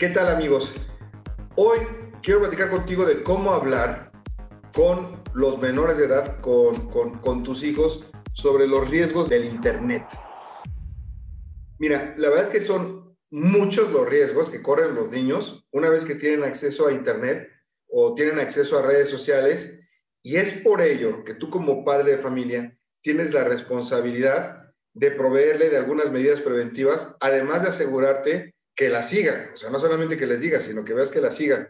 ¿Qué tal amigos? Hoy quiero platicar contigo de cómo hablar con los menores de edad, con, con, tus hijos, sobre los riesgos del Internet. Mira, la verdad es que son muchos los riesgos que corren los niños una vez que tienen acceso a Internet o tienen acceso a redes sociales y es por ello que tú como padre de familia tienes la responsabilidad de proveerle de algunas medidas preventivas, además de asegurarte que la sigan. O sea, no solamente que les digas, sino que veas que la sigan.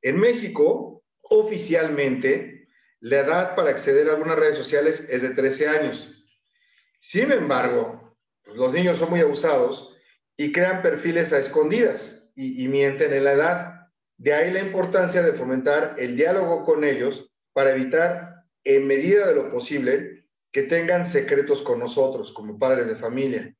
En México, oficialmente, la edad para acceder a algunas redes sociales es de 13 años. Sin embargo, pues, los niños son muy abusados y crean perfiles a escondidas y, y mienten en la edad. De ahí la importancia de fomentar el diálogo con ellos para evitar, en medida de lo posible, que tengan secretos con nosotros como padres de familia.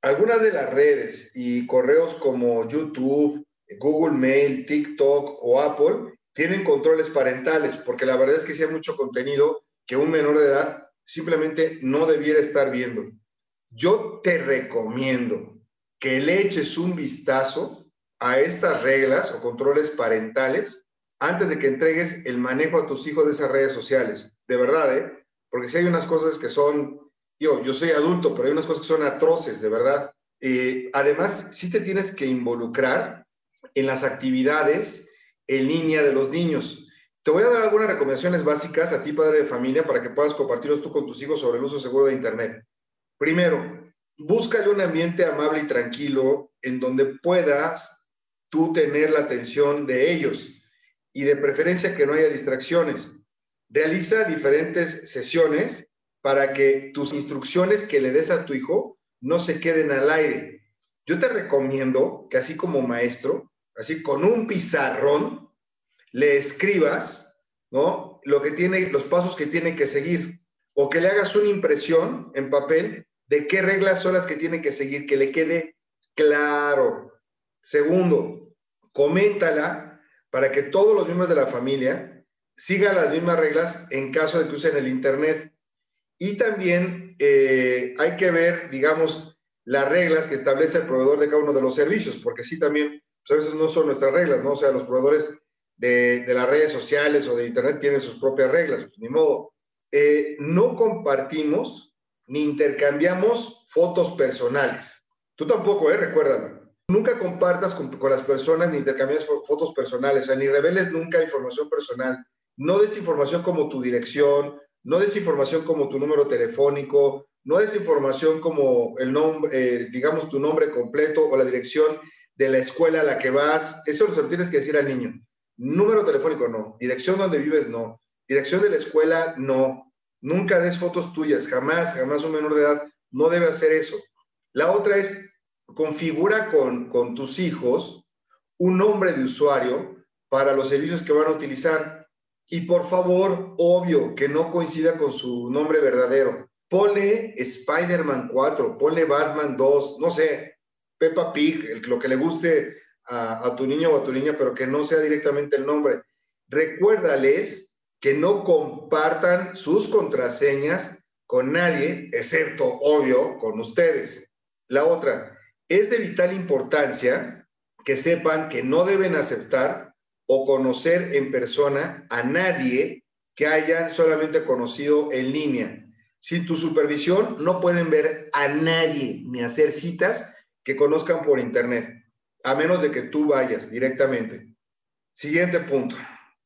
Algunas de las redes y correos como YouTube, Google Mail, TikTok o Apple tienen controles parentales, porque la verdad es que sí hay mucho contenido que un menor de edad simplemente no debiera estar viendo. Yo te recomiendo que le eches un vistazo a estas reglas o controles parentales antes de que entregues el manejo a tus hijos de esas redes sociales. De verdad, ¿eh? Porque si hay unas cosas que son yo, yo soy adulto, pero hay unas cosas que son atroces, de verdad. Eh, además, sí te tienes que involucrar en las actividades en línea de los niños. Te voy a dar algunas recomendaciones básicas a ti, padre de familia, para que puedas compartirlos tú con tus hijos sobre el uso seguro de Internet. Primero, búscale un ambiente amable y tranquilo en donde puedas tú tener la atención de ellos y de preferencia que no haya distracciones. Realiza diferentes sesiones para que tus instrucciones que le des a tu hijo no se queden al aire. Yo te recomiendo que así como maestro, así con un pizarrón, le escribas, ¿no? Lo que tiene, los pasos que tiene que seguir, o que le hagas una impresión en papel de qué reglas son las que tiene que seguir, que le quede claro. Segundo, coméntala para que todos los miembros de la familia sigan las mismas reglas en caso de que usen el Internet. Y también eh, hay que ver, digamos, las reglas que establece el proveedor de cada uno de los servicios, porque sí también, pues a veces no son nuestras reglas, ¿no? O sea, los proveedores de, las redes sociales o de Internet tienen sus propias reglas, pues ni modo. Eh, no compartimos ni intercambiamos fotos personales. Tú tampoco, ¿eh? Recuérdalo. Nunca compartas con, con las personas ni intercambias fotos personales, o sea, ni reveles nunca información personal. No des información como tu dirección, no desinformación como tu número telefónico, no desinformación como el nombre, eh, digamos, tu nombre completo o la dirección de la escuela a la que vas. Eso lo tienes que decir al niño. Número telefónico, no. Dirección donde vives, no. Dirección de la escuela, no. Nunca des fotos tuyas, jamás, jamás un menor de edad no debe hacer eso. La otra es, configura con, con tus hijos un nombre de usuario para los servicios que van a utilizar. Y por favor, obvio, que no coincida con su nombre verdadero. Ponle Spider-Man 4, ponle Batman 2, no sé, Peppa Pig, lo que le guste a, a tu niño o a tu niña, pero que no sea directamente el nombre. Recuérdales que no compartan sus contraseñas con nadie, excepto, obvio, con ustedes. La otra, es de vital importancia que sepan que no deben aceptar o conocer en persona a nadie que hayan solamente conocido en línea. Sin tu supervisión no pueden ver a nadie ni hacer citas que conozcan por internet, a menos de que tú vayas directamente. Siguiente punto,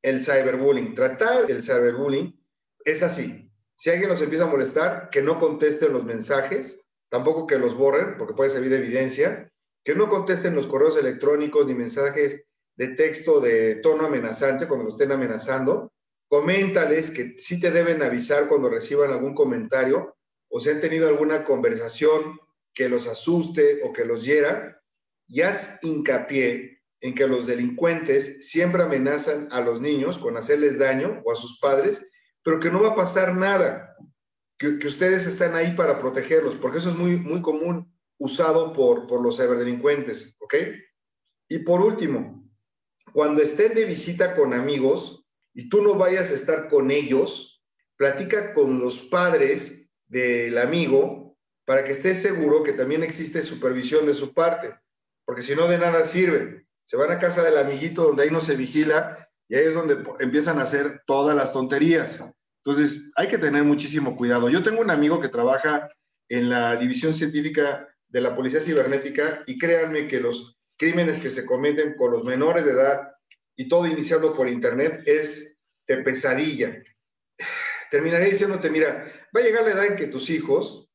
el cyberbullying. Tratar el cyberbullying es así. Si alguien nos empieza a molestar, que no contesten los mensajes, tampoco que los borren, porque puede servir de evidencia, que no contesten los correos electrónicos ni mensajes de texto de tono amenazante cuando lo estén amenazando. Coméntales que sí te deben avisar cuando reciban algún comentario o si han tenido alguna conversación que los asuste o que los hiera. Y haz hincapié en que los delincuentes siempre amenazan a los niños con hacerles daño o a sus padres, pero que no va a pasar nada, que, que ustedes están ahí para protegerlos, porque eso es muy, muy común usado por, por los ciberdelincuentes, ¿ok? Y por último, cuando estén de visita con amigos y tú no vayas a estar con ellos, platica con los padres del amigo para que estés seguro que también existe supervisión de su parte, porque si no de nada sirve. se van a casa del amiguito donde ahí no se vigila y ahí es donde empiezan a hacer todas las tonterías. Entonces, hay que tener muchísimo cuidado. Yo tengo un amigo que trabaja en la división científica de la Policía Cibernética y créanme que los crímenes que se cometen con los menores de edad y todo iniciando por Internet es de pesadilla. Terminaré diciéndote, mira, va a llegar la edad en que tus hijos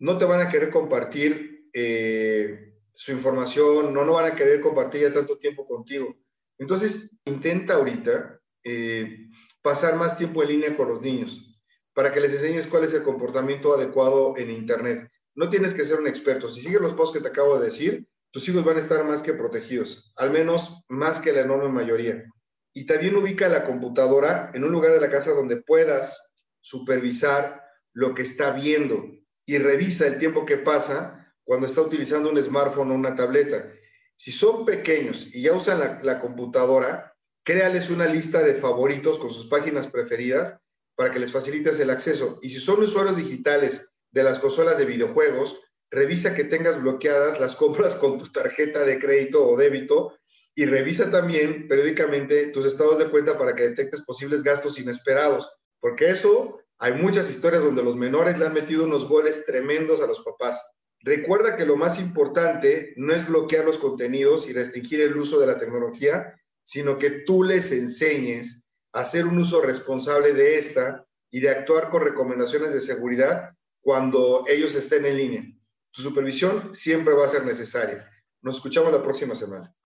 no te van a querer compartir eh, su información, no, no van a querer compartir ya tanto tiempo contigo. Entonces, intenta ahorita eh, pasar más tiempo en línea con los niños para que les enseñes cuál es el comportamiento adecuado en Internet. No tienes que ser un experto. Si sigues los posts que te acabo de decir, tus hijos van a estar más que protegidos, al menos más que la enorme mayoría. Y también ubica la computadora en un lugar de la casa donde puedas supervisar lo que está viendo y revisa el tiempo que pasa cuando está utilizando un smartphone o una tableta. Si son pequeños y ya usan la, la computadora, créales una lista de favoritos con sus páginas preferidas para que les facilites el acceso. Y si son usuarios digitales de las consolas de videojuegos, revisa que tengas bloqueadas las compras con tu tarjeta de crédito o débito y revisa también periódicamente tus estados de cuenta para que detectes posibles gastos inesperados, porque eso hay muchas historias donde los menores le han metido unos goles tremendos a los papás. Recuerda que lo más importante no es bloquear los contenidos y restringir el uso de la tecnología, sino que tú les enseñes a hacer un uso responsable de esta y de actuar con recomendaciones de seguridad cuando ellos estén en línea. Tu supervisión siempre va a ser necesaria. Nos escuchamos la próxima semana.